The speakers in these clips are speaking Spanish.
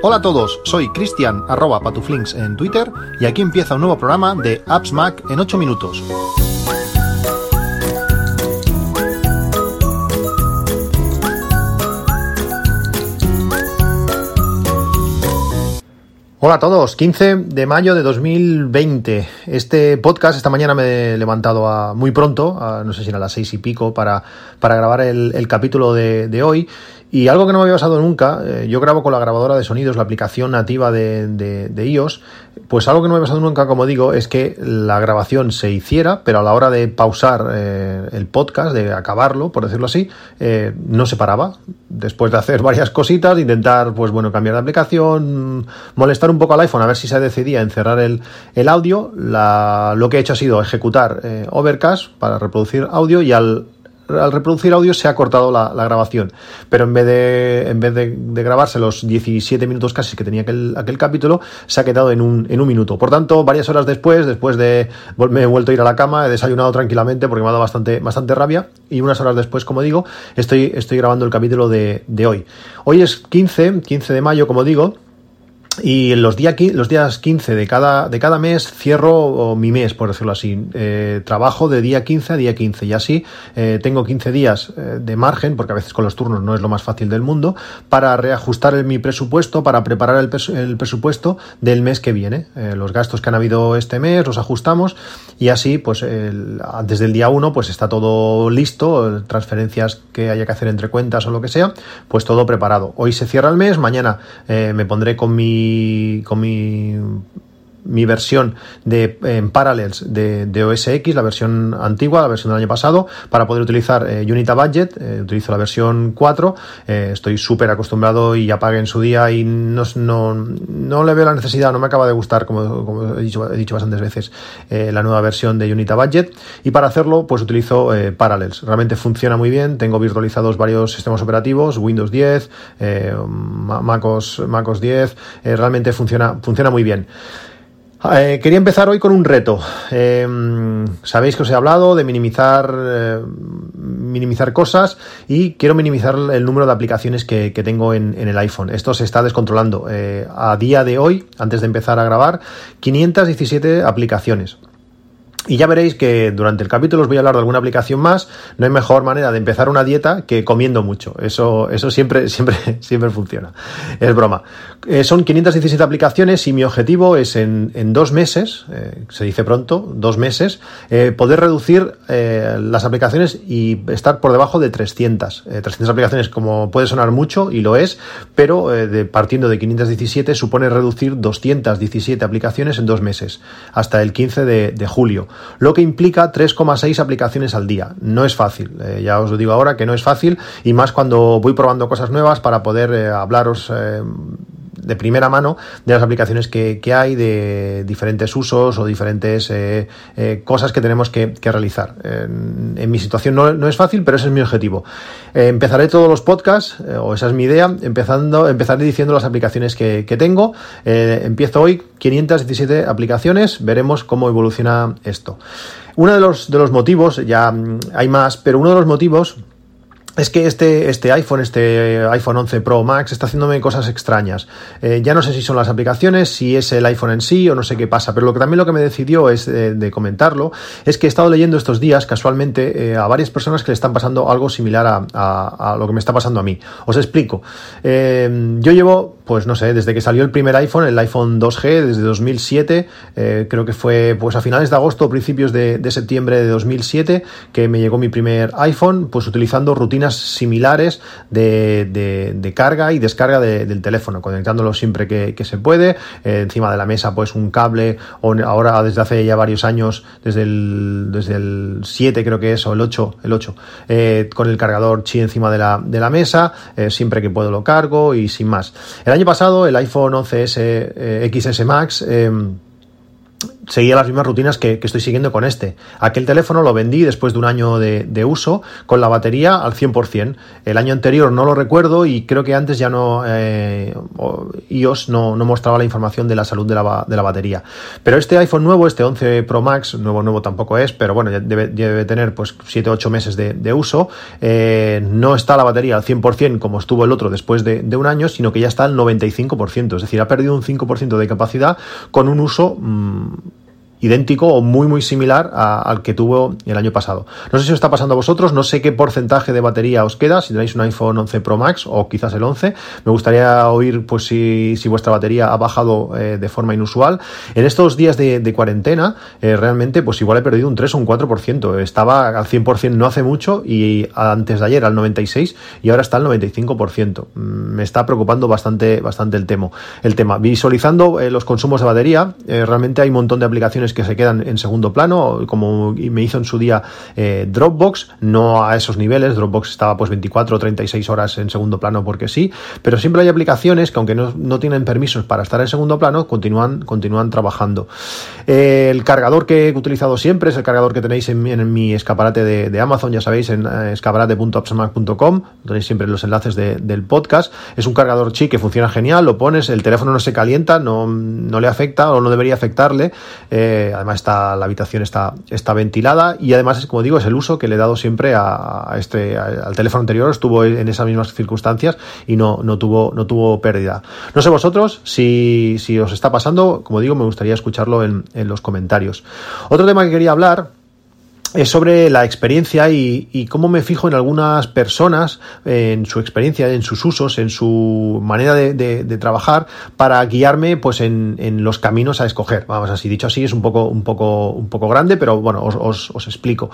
Hola a todos, soy Cristian arroba patuflinks en Twitter y aquí empieza un nuevo programa de Apps Mac en 8 minutos. Hola a todos, 15 de mayo de 2020. Este podcast, esta mañana me he levantado a, muy pronto, no sé si era a las seis y pico, para, para grabar el, capítulo de, de hoy. Y algo que no me había pasado nunca, eh, yo grabo con la grabadora de sonidos, la aplicación nativa de, de, iOS, pues algo que no me había pasado nunca, como digo, es que la grabación se hiciera, pero a la hora de pausar eh, el podcast, de acabarlo, por decirlo así, eh, no se paraba. Después de hacer varias cositas, intentar, pues bueno, cambiar de aplicación, molestar un poco al iPhone a ver si se decidía en cerrar el, el audio, la, lo que he hecho ha sido ejecutar Overcast para reproducir audio y al al reproducir audio se ha cortado la, grabación. Pero en vez de, en vez de, grabarse los 17 minutos casi que tenía aquel, aquel capítulo, se ha quedado en un, en un minuto. Por tanto, varias horas después, después de me he vuelto a ir a la cama, he desayunado tranquilamente porque me ha dado bastante, bastante rabia. Y unas horas después, como digo, estoy, estoy grabando el capítulo de, de hoy. Hoy es 15, 15 de mayo, como digo. Y los, los días 15 de cada, de cada mes cierro mi mes, por decirlo así. Eh, trabajo de día 15 a día 15 y así eh, tengo 15 días eh, de margen, porque a veces con los turnos no es lo más fácil del mundo, para reajustar mi presupuesto, para preparar el, el presupuesto del mes que viene. los gastos que han habido este mes los ajustamos y así, pues antes del día 1, pues está todo listo, transferencias que haya que hacer entre cuentas o lo que sea, pues todo preparado. Hoy se cierra el mes, mañana me pondré con mi con mi mi versión de en Parallels de, OS X, la versión antigua, la versión del año pasado, para poder utilizar eh, Unita Budget. Eh, utilizo la versión 4. Eh, estoy súper acostumbrado y ya pagué en su día y no, no, no, le veo la necesidad, no me acaba de gustar, como, he, dicho, he dicho bastantes veces, la nueva versión de Unita Budget. Y para hacerlo, pues utilizo Parallels. Realmente funciona muy bien. Tengo virtualizados varios sistemas operativos, Windows 10, MacOS, MacOS 10. realmente funciona, funciona muy bien. Eh, quería empezar hoy con un reto. Em, sabéis que os he hablado de minimizar, eh, minimizar cosas y quiero minimizar el número de aplicaciones que, tengo en, el iPhone. Esto se está descontrolando. Eh, a día de hoy, antes de empezar a grabar, 517 aplicaciones. Y ya veréis que durante el capítulo os voy a hablar de alguna aplicación más. No hay mejor manera de empezar una dieta que comiendo mucho. Eso, eso siempre, siempre, siempre funciona. Es broma. Eh, son 517 aplicaciones y mi objetivo es en, en dos meses, eh, se dice pronto, dos meses, eh, poder reducir las aplicaciones y estar por debajo de 300. 300 aplicaciones, como puede sonar mucho, y lo es, pero partiendo de 517 supone reducir 217 aplicaciones en dos meses, hasta el 15 de, de julio lo que implica 3,6 aplicaciones al día. No es fácil, eh, ya os lo digo ahora que no es fácil y más cuando voy probando cosas nuevas para poder eh, hablaros eh, de primera mano de las aplicaciones que, hay, de diferentes usos o diferentes cosas que tenemos que, realizar. En, mi situación no, es fácil, pero ese es mi objetivo. empezaré todos los podcasts, o esa es mi idea, empezando, empezaré diciendo las aplicaciones que, que tengo. empiezo hoy 517 aplicaciones, veremos cómo evoluciona esto. Uno de los, de los motivos, ya mm, hay más, pero uno de los motivos es que este, este iPhone, este iPhone 11 Pro Max, está haciéndome cosas extrañas. Eh, ya no sé si son las aplicaciones, si es el iPhone en sí o no sé qué pasa, pero lo que también lo que me decidió es eh, de comentarlo es que he estado leyendo estos días casualmente eh, a varias personas que le están pasando algo similar a, lo que me está pasando a mí. Os explico. yo llevo, pues no sé, desde que salió el primer iPhone, el iPhone 2G, desde 2007, creo que fue pues a finales de agosto o principios de, de septiembre de 2007 que me llegó mi primer iPhone, pues utilizando rutinas similares de, carga y descarga del teléfono, conectándolo siempre que, se puede, eh, encima de la mesa pues un cable, o ahora desde hace ya varios años, desde el, desde el 7 creo que es, o el 8, el 8 eh, con el cargador chi encima de la, de la mesa, eh, siempre que puedo lo cargo y sin más. El año pasado el iPhone 11S XS Max seguía las mismas rutinas que, estoy siguiendo con este. Aquel teléfono lo vendí después de un año de, uso con la batería al 100%. El año anterior no lo recuerdo y creo que antes ya no eh, iOS no, mostraba la información de la salud de la, de batería. Pero este iPhone nuevo, este 11 Pro Max, nuevo nuevo tampoco es, pero bueno, debe, debe tener pues 7-8 meses de, uso. Eh, no está la batería al 100% como estuvo el otro después de, un año, sino que ya está al 95%. Es decir, ha perdido un 5% de capacidad con un uso... Mm, idéntico o muy muy similar al que tuvo el año pasado. No sé si os está pasando a vosotros, no sé qué porcentaje de batería os queda, si tenéis un iPhone 11 Pro Max o quizás el 11. Me gustaría oír pues si, si vuestra batería ha bajado eh, de forma inusual. En estos días de, cuarentena, eh, realmente pues igual he perdido un 3 o un 4%. Estaba al 100% no hace mucho y antes de ayer al 96% y ahora está al 95%. Mm, me está preocupando bastante, bastante el tema. El tema. Visualizando eh, los consumos de batería, realmente hay un montón de aplicaciones que se quedan en segundo plano, como me hizo en su día eh, Dropbox, no a esos niveles, Dropbox estaba pues 24 o 36 horas en segundo plano porque sí, pero siempre hay aplicaciones que aunque no, tienen permisos para estar en segundo plano, continúan, continúan trabajando. Eh, el cargador que he utilizado siempre es el cargador que tenéis en, mi escaparate de, Amazon, ya sabéis, en eh, escaparate.opsamac.com, tenéis siempre los enlaces del podcast. Es un cargador chic que funciona genial, lo pones, el teléfono no se calienta, no, no le afecta o no debería afectarle además está, la habitación está, está ventilada y además, como digo, es el uso que le he dado siempre a, este, al teléfono anterior, estuvo en esas mismas circunstancias y no, no, tuvo, no tuvo pérdida. No sé vosotros si, si os está pasando, como digo, me gustaría escucharlo en, en los comentarios. Otro tema que quería hablar es sobre la experiencia y, cómo me fijo en algunas personas, en su experiencia, en sus usos, en su manera de, trabajar, para guiarme pues en, los caminos a escoger. Vamos así, dicho así, es un poco, un poco, un poco grande, pero bueno, os, os, explico.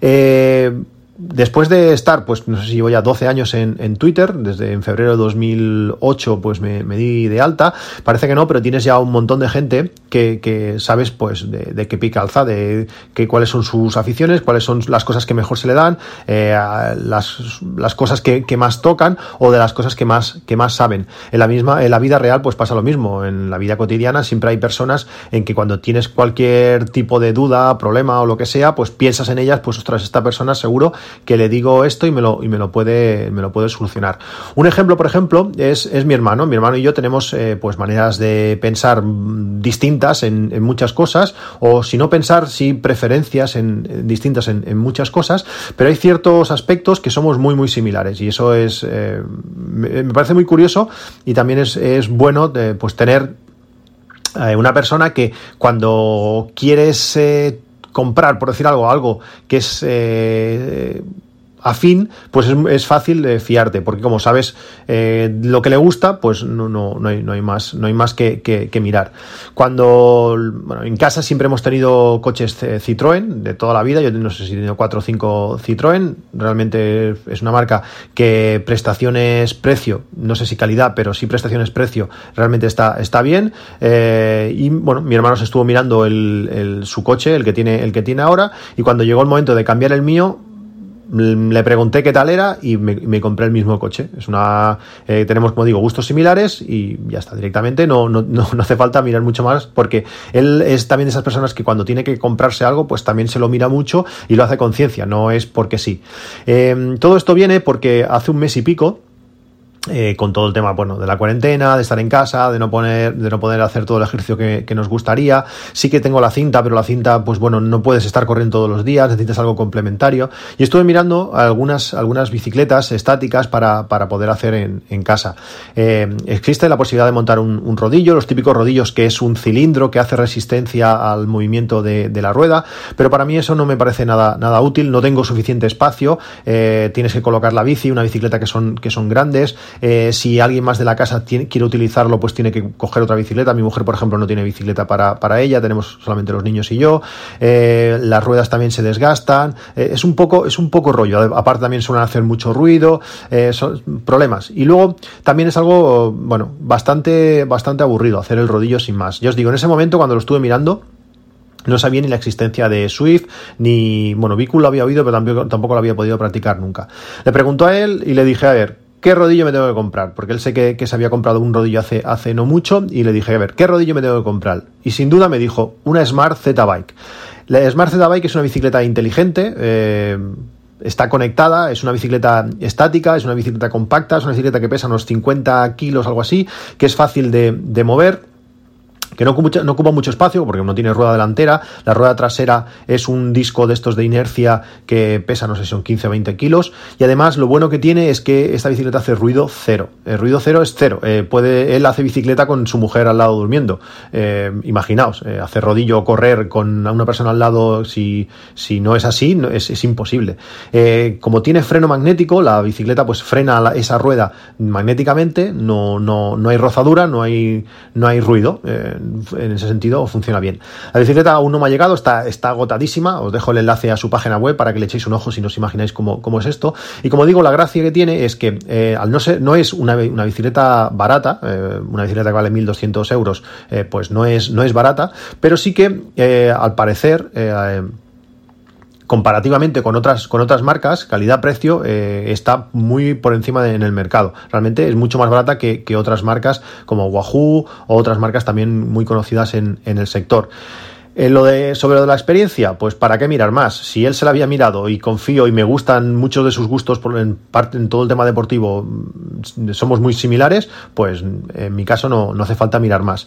Eh, después de estar, pues no sé si llevo ya 12 años en, Twitter, desde en febrero de 2008 pues me, di de alta, parece que no, pero tienes ya un montón de gente que, sabes pues de, qué pica alza, de que, cuáles son sus aficiones, cuáles son las cosas que mejor se le dan, eh, las, las, cosas que, más tocan o de las cosas que más, que más saben. En la misma, en la vida real pues pasa lo mismo, en la vida cotidiana siempre hay personas en que cuando tienes cualquier tipo de duda, problema o lo que sea, pues piensas en ellas, pues ostras, esta persona seguro que le digo esto y me lo, y me lo, puede, me lo puede solucionar. Un ejemplo, por ejemplo, es, es mi hermano. Mi hermano y yo tenemos eh, pues maneras de pensar distintas en, muchas cosas, o si no pensar, sí preferencias en, distintas en, muchas cosas, pero hay ciertos aspectos que somos muy, muy similares. Y eso es eh, me, parece muy curioso y también es, es bueno de, pues tener eh, una persona que cuando quieres comprar, por decir algo, algo que es eh, afín, pues es, fácil de fiarte, porque como sabes eh, lo que le gusta, pues no, no, no, hay, no hay más, no hay más que, que, mirar. Cuando, bueno, en casa siempre hemos tenido coches Citroën de toda la vida, yo no sé si he tenido 4 o 5 Citroën, realmente es una marca que prestaciones-precio, no sé si calidad, pero sí prestaciones-precio, realmente está, está bien. Eh, y bueno, mi hermano se estuvo mirando el, el, su coche, el que, tiene, el que tiene ahora, y cuando llegó el momento de cambiar el mío, le pregunté qué tal era y me, compré el mismo coche. Es una eh, tenemos, como digo, gustos similares y ya está, directamente no, no, no, hace falta mirar mucho más porque él es también de esas personas que cuando tiene que comprarse algo, pues también se lo mira mucho y lo hace conciencia, no es porque sí. Eh, todo esto viene porque hace un mes y pico eh, con todo el tema bueno de la cuarentena de estar en casa de no poner de no poder hacer todo el ejercicio que, nos gustaría. Sí que tengo la cinta pero la cinta pues bueno no puedes estar corriendo todos los días necesitas algo complementario. Y estuve mirando algunas algunas bicicletas estáticas para, para poder hacer en, en casa. Eh, existe la posibilidad de montar un, rodillo los típicos rodillos que es un cilindro que hace resistencia al movimiento de, de, la rueda pero para mí eso no me parece nada nada útil no tengo suficiente espacio eh, tienes que colocar la bici una bicicleta que son que son grandes eh, si alguien más de la casa quiere utilizarlo, pues tiene que coger otra bicicleta. Mi mujer, por ejemplo, no tiene bicicleta para, para ella, tenemos solamente los niños y yo. Eh, las ruedas también se desgastan. Eh, es, un poco, es un poco rollo. Aparte también suelen hacer mucho ruido, son problemas. Y luego también es algo, bueno, bastante, bastante aburrido hacer el rodillo sin más. Ya os digo, en ese momento cuando lo estuve mirando, no sabía ni la existencia de Swift, ni, bueno, Bicul lo había oído, pero tampoco, tampoco lo había podido practicar nunca. Le preguntó a él y le dije, a ver, ¿qué rodillo me tengo que comprar? Porque él sé que, se había comprado un rodillo hace, hace no mucho y le dije, a ver, ¿qué rodillo me tengo que comprar? Y sin duda me dijo, una Smart Z Bike. La Smart Z Bike es una bicicleta inteligente, eh, está conectada, es una bicicleta estática, es una bicicleta compacta, es una bicicleta que pesa unos 50 kilos, algo así, que es fácil de, de mover que no ocupa, mucho espacio porque no tiene rueda delantera, la rueda trasera es un disco de estos de inercia que pesa, no sé si son 15 o 20 kilos, y además lo bueno que tiene es que esta bicicleta hace ruido cero, el ruido cero es cero, eh, puede, él hace bicicleta con su mujer al lado durmiendo, eh, imaginaos, eh, hacer rodillo o correr con una persona al lado, si, si no es así, es, imposible. como tiene freno magnético, la bicicleta pues frena esa rueda magnéticamente, no, no, no hay rozadura, no hay, no hay ruido en ese sentido funciona bien. La bicicleta aún no me ha llegado, está, está agotadísima, os dejo el enlace a su página web para que le echéis un ojo si no os imagináis cómo, cómo es esto. Y como digo, la gracia que tiene es que eh, al no ser, no es una, bicicleta barata, eh, una bicicleta que vale 1.200 euros, eh, pues no es, no es barata, pero sí que al parecer comparativamente con otras, con otras marcas, calidad-precio, eh, está muy por encima en el mercado. Realmente es mucho más barata que, que, otras marcas como Wahoo o otras marcas también muy conocidas en, en el sector. Eh, lo de, sobre lo de la experiencia, pues para qué mirar más. Si él se la había mirado y confío y me gustan muchos de sus gustos por, en parte en todo el tema deportivo, mm, somos muy similares, pues en mi caso no, no hace falta mirar más.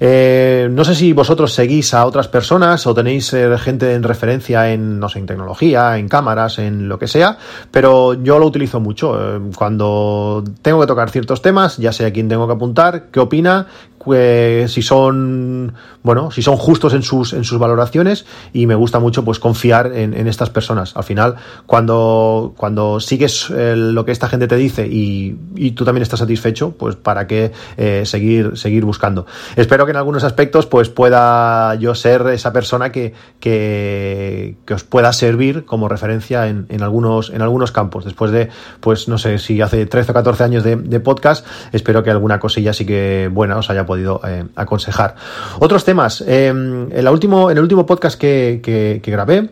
Eh, no sé si vosotros seguís a otras personas o tenéis eh, gente en referencia en, no sé, en tecnología, en cámaras, en lo que sea, pero yo lo utilizo mucho. cuando tengo que tocar ciertos temas, ya sé a quién tengo que apuntar, qué opina, pues, si son bueno si son justos en sus en sus valoraciones y me gusta mucho pues confiar en, estas personas. Al final cuando cuando sigues eh, lo que esta gente te dice y, tú también estás satisfecho pues para qué eh, seguir seguir buscando espero que en algunos aspectos pues pueda yo ser esa persona que, que, os pueda servir como referencia en, en, algunos en algunos campos. Después de pues no sé si hace 13 o 14 años de, de podcast espero que alguna cosilla sí que buena os haya podido eh, aconsejar. Otros temas. Eh, en, la último, en el último podcast que, grabé,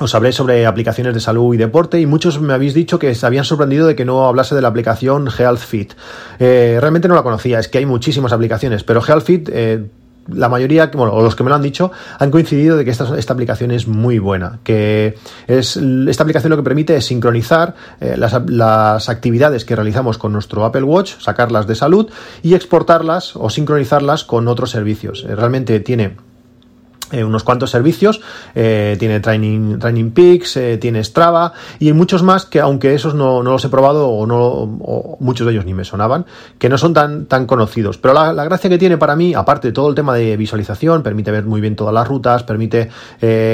os hablé sobre aplicaciones de salud y deporte y muchos me habéis dicho que se habían sorprendido de que no hablase de la aplicación HealthFit. Eh, realmente no la conocía, es que hay muchísimas aplicaciones, pero HealthFit eh, la mayoría, bueno, o los que me lo han dicho, han coincidido de que esta, esta aplicación es muy buena, que es esta aplicación lo que permite es sincronizar eh, las, las, actividades que realizamos con nuestro Apple Watch, sacarlas de salud y exportarlas o sincronizarlas con otros servicios. Eh, realmente tiene eh, unos cuantos servicios, eh, tiene Training, Training Peaks, eh, tiene Strava y muchos más que aunque esos no, no los he probado o, no, o muchos de ellos ni me sonaban, que no son tan, tan conocidos. Pero la, la, gracia que tiene para mí, aparte de todo el tema de visualización, permite ver muy bien todas las rutas, permite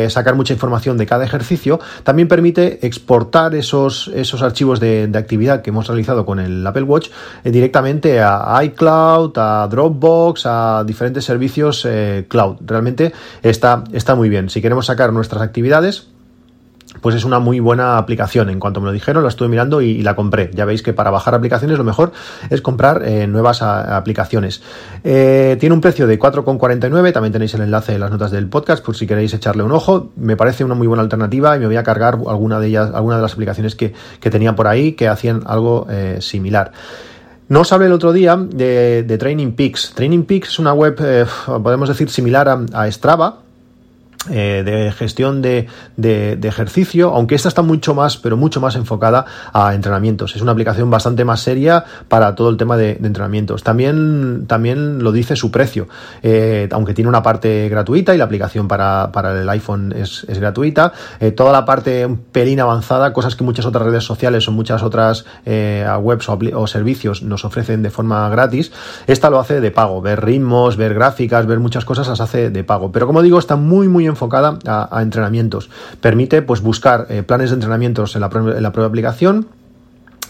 sacar mucha información de cada ejercicio, también permite exportar esos, esos archivos de, de actividad que hemos realizado con el Apple Watch directamente a iCloud, a Dropbox, a diferentes servicios cloud. Realmente está, está muy bien. Si queremos sacar nuestras actividades, pues es una muy buena aplicación. En cuanto me lo dijeron, la estuve mirando y, la compré. Ya veis que para bajar aplicaciones lo mejor es comprar eh, nuevas aplicaciones. Eh, tiene un precio de 4,49. También tenéis el enlace en las notas del podcast por si queréis echarle un ojo. Me parece una muy buena alternativa y me voy a cargar alguna de ellas, alguna de las aplicaciones que, tenía por ahí que hacían algo eh, similar. No os hablé el otro día de, Training Peaks. Training Peaks es una web, eh, podemos decir, similar a Strava, eh, de gestión de, de, ejercicio, aunque esta está mucho más, pero mucho más enfocada a entrenamientos. Es una aplicación bastante más seria para todo el tema de, entrenamientos. También, también lo dice su precio, eh, aunque tiene una parte gratuita y la aplicación para, para el iPhone es, es gratuita. Eh, toda la parte un pelín avanzada, cosas que muchas otras redes sociales o muchas otras webs o, o, servicios nos ofrecen de forma gratis, esta lo hace de pago. Ver ritmos, ver gráficas, ver muchas cosas las hace de pago. Pero como digo, está muy, muy enfocada a, entrenamientos. Permite pues buscar eh, planes de entrenamientos en la, en la propia aplicación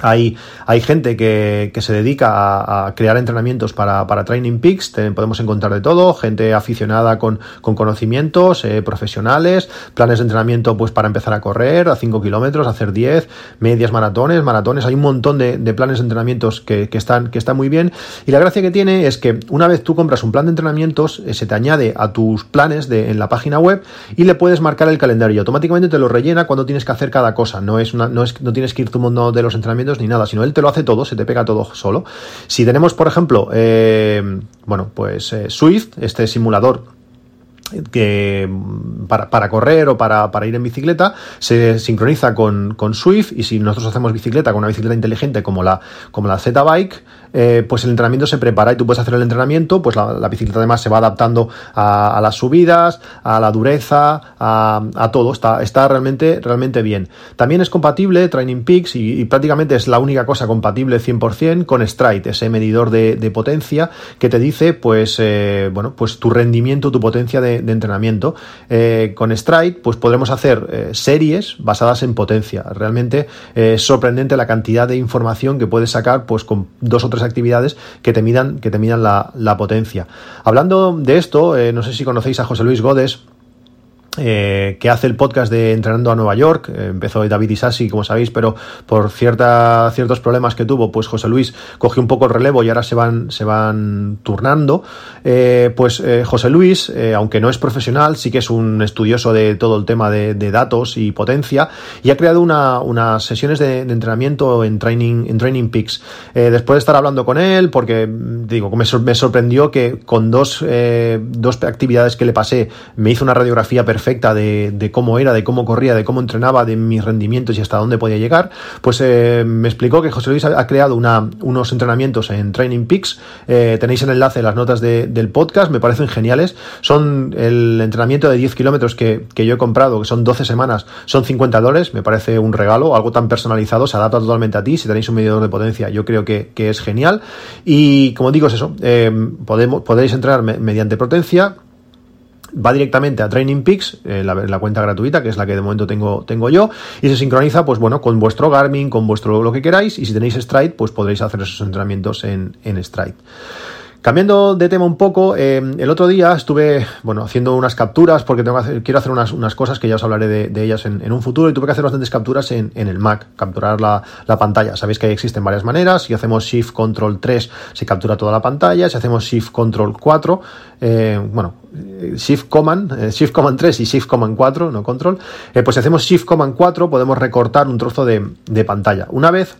hay, hay gente que, que se dedica a, crear entrenamientos para, para Training Peaks, podemos encontrar de todo, gente aficionada con, con conocimientos, eh, profesionales, planes de entrenamiento pues para empezar a correr a 5 kilómetros, hacer 10, medias maratones, maratones, hay un montón de, planes de entrenamientos que, que, están, que están muy bien. Y la gracia que tiene es que una vez tú compras un plan de entrenamientos, eh, se te añade a tus planes de, en la página web y le puedes marcar el calendario y automáticamente te lo rellena cuando tienes que hacer cada cosa, no, es una, no, es, no tienes que ir tu mundo de los entrenamientos ni nada, sino él te lo hace todo, se te pega todo solo. Si tenemos, por ejemplo, eh, bueno, pues eh, Swift, este simulador que para, para, correr o para, para, ir en bicicleta se sincroniza con, con, Swift y si nosotros hacemos bicicleta con una bicicleta inteligente como la, como la Z-Bike, eh, pues el entrenamiento se prepara y tú puedes hacer el entrenamiento, pues la, bicicleta además se va adaptando a, las subidas, a la dureza, a, todo, está, está realmente, realmente bien. También es compatible Training Peaks y, prácticamente es la única cosa compatible 100% con Stride, ese medidor de, potencia que te dice pues, eh, bueno, pues tu rendimiento, tu potencia de, entrenamiento. Eh, con Stride pues podremos hacer series basadas en potencia. Realmente es sorprendente la cantidad de información que puedes sacar pues con dos o tres actividades que te midan, que te midan la, potencia. Hablando de esto, eh, no sé si conocéis a José Luis Godes, eh, que hace el podcast de Entrenando a Nueva York. Eh, empezó David Isasi, como sabéis, pero por cierta, ciertos problemas que tuvo, pues José Luis cogió un poco el relevo y ahora se van, se van turnando. Eh, pues José Luis, aunque no es profesional, sí que es un estudioso de todo el tema de, datos y potencia y ha creado una, unas sesiones de, entrenamiento en Training, en Training Peaks. después de estar hablando con él, porque digo, me, me sorprendió que con dos, dos actividades que le pasé me hizo una radiografía perfecta de, cómo era, de cómo corría, de cómo entrenaba, de mis rendimientos y hasta dónde podía llegar, pues eh, me explicó que José Luis ha, creado unos entrenamientos en Training Peaks. Eh, tenéis el enlace en las notas del podcast, me parecen geniales. Son el entrenamiento de 10 kilómetros que, yo he comprado, que son 12 semanas, son 50 dólares, me parece un regalo, algo tan personalizado, se adapta totalmente a ti. Si tenéis un medidor de potencia, yo creo que, es genial. Y como digo, es eso, eh, podemos, podéis entrenar mediante potencia va directamente a Training Peaks, eh, la, cuenta gratuita, que es la que de momento tengo, tengo yo, y se sincroniza, pues bueno, con vuestro Garmin, con vuestro lo que queráis, y si tenéis Stride, pues podréis hacer esos entrenamientos en, en Stride. Cambiando de tema un poco, eh, el otro día estuve bueno, haciendo unas capturas porque tengo quiero hacer unas, unas, cosas que ya os hablaré de, ellas en, un futuro y tuve que hacer bastantes capturas en, el Mac, capturar la, pantalla. Sabéis que existen varias maneras, si hacemos Shift Control 3 se captura toda la pantalla, si hacemos Shift Control 4, eh, bueno, Shift Command, eh, Shift Command 3 y Shift Command 4, no Control, pues si hacemos Shift Command 4 podemos recortar un trozo de, de pantalla. Una vez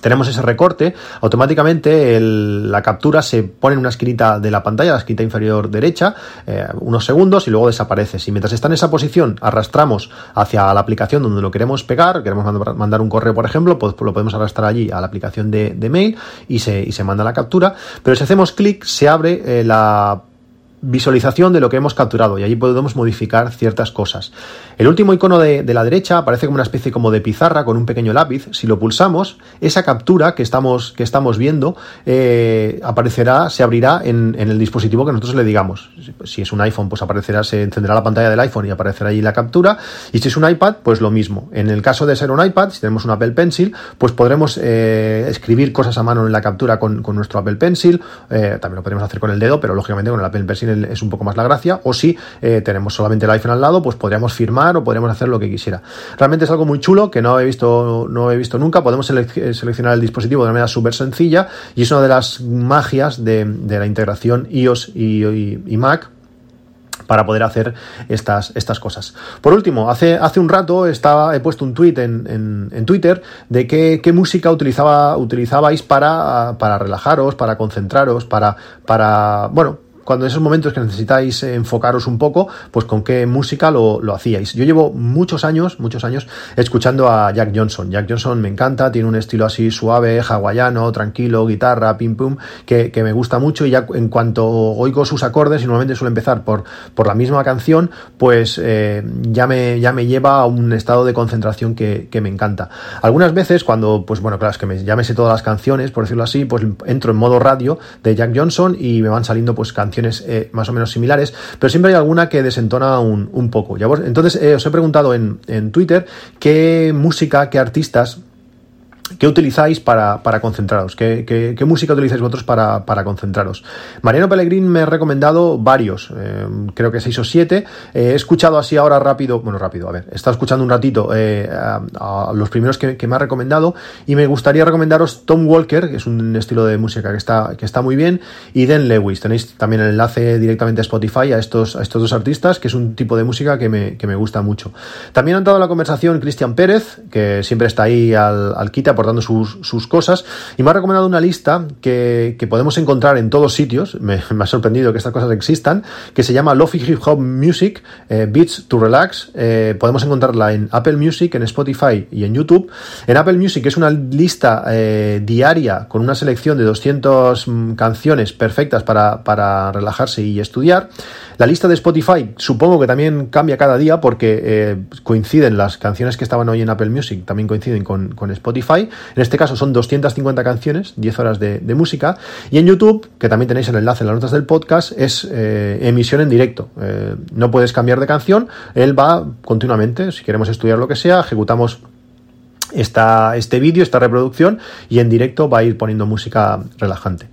tenemos ese recorte, automáticamente la captura se pone en una esquinita de la pantalla, la esquinita inferior derecha, eh, unos segundos y luego desaparece. Si mientras está en esa posición arrastramos hacia la aplicación donde lo queremos pegar, queremos mandar un correo, por ejemplo, pues, lo podemos arrastrar allí a la aplicación de, mail y se, y se, manda la captura. Pero si hacemos clic, se abre eh, la visualización de lo que hemos capturado y allí podemos modificar ciertas cosas. El último icono de, la derecha aparece como una especie como de pizarra con un pequeño lápiz. Si lo pulsamos, esa captura que estamos, que estamos viendo eh, aparecerá, se abrirá en, el dispositivo que nosotros le digamos. Si es un iPhone, pues aparecerá, se encenderá la pantalla del iPhone y aparecerá allí la captura. Y si es un iPad, pues lo mismo. En el caso de ser un iPad, si tenemos un Apple Pencil, pues podremos eh, escribir cosas a mano en la captura con, nuestro Apple Pencil. Eh, también lo podemos hacer con el dedo, pero lógicamente con el Apple Pencil es un poco más la gracia, o si eh, tenemos solamente el iPhone al lado, pues podríamos firmar o podríamos hacer lo que quisiera. Realmente es algo muy chulo que no he visto, no he visto nunca. Podemos seleccionar el dispositivo de manera súper sencilla y es una de las magias de, la integración iOS y Mac para poder hacer estas, estas cosas. Por último, hace, hace un rato estaba, he puesto un tweet en, en, Twitter de qué, qué música utilizaba, utilizabais para, para relajaros, para concentraros, para, para, bueno, cuando en esos momentos que necesitáis enfocaros un poco, pues con qué música lo, hacíais. Yo llevo muchos años, muchos años escuchando a Jack Johnson. Jack Johnson me encanta, tiene un estilo así suave, hawaiano, tranquilo, guitarra, pim pum, que, me gusta mucho y ya en cuanto oigo sus acordes, y normalmente suele empezar por, por la misma canción, pues eh, ya, me, ya me lleva a un estado de concentración que, me encanta. Algunas veces cuando, pues bueno, claro, es que me, ya me sé todas las canciones, por decirlo así, pues entro en modo radio de Jack Johnson y me van saliendo pues canciones eh, más o menos similares, pero siempre hay alguna que desentona un, poco. ¿ya Entonces eh, os he preguntado en, en Twitter qué música, qué artistas ¿Qué utilizáis para, concentraros? ¿Qué, música utilizáis vosotros para, concentraros? Mariano Pellegrín me ha recomendado varios, eh, creo que seis o siete. he escuchado así ahora rápido, bueno, rápido, a ver, he estado escuchando un ratito eh, a, los primeros que, me ha recomendado y me gustaría recomendaros Tom Walker, que es un estilo de música que está, que está muy bien, y Dan Lewis. Tenéis también el enlace directamente a Spotify a estos, a estos dos artistas, que es un tipo de música que me, gusta mucho. También ha entrado en la conversación Cristian Pérez, que siempre está ahí al, al quita aportando sus, cosas. Y me ha recomendado una lista que, podemos encontrar en todos sitios. Me, ha sorprendido que estas cosas existan, que se llama Lofi Hip Hop Music, eh, Beats to Relax. Eh, podemos encontrarla en Apple Music, en Spotify y en YouTube. En Apple Music es una lista eh, diaria con una selección de 200 mm, canciones perfectas para, para relajarse y estudiar. La lista de Spotify supongo que también cambia cada día porque coinciden las canciones que estaban hoy en Apple Music, también coinciden con Spotify. En este caso son 250 canciones, 10 horas de, música. Y en YouTube, que también tenéis el enlace en las notas del podcast, es eh, emisión en directo. Eh, no puedes cambiar de canción, él va continuamente. Si queremos estudiar lo que sea, ejecutamos esta, este vídeo, esta reproducción y en directo va a ir poniendo música relajante.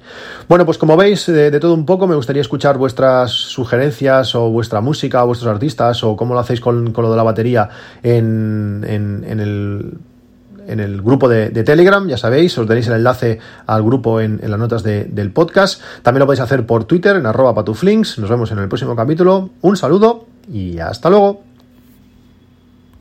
Bueno, pues como veis, de, todo un poco, me gustaría escuchar vuestras sugerencias o vuestra música o vuestros artistas o cómo lo hacéis con, con lo de la batería en, en, en el en el grupo de, Telegram, ya sabéis, os tenéis el enlace al grupo en, las notas de, del podcast. También lo podéis hacer por Twitter, en arroba patuflinks. Nos vemos en el próximo capítulo. Un saludo y hasta luego.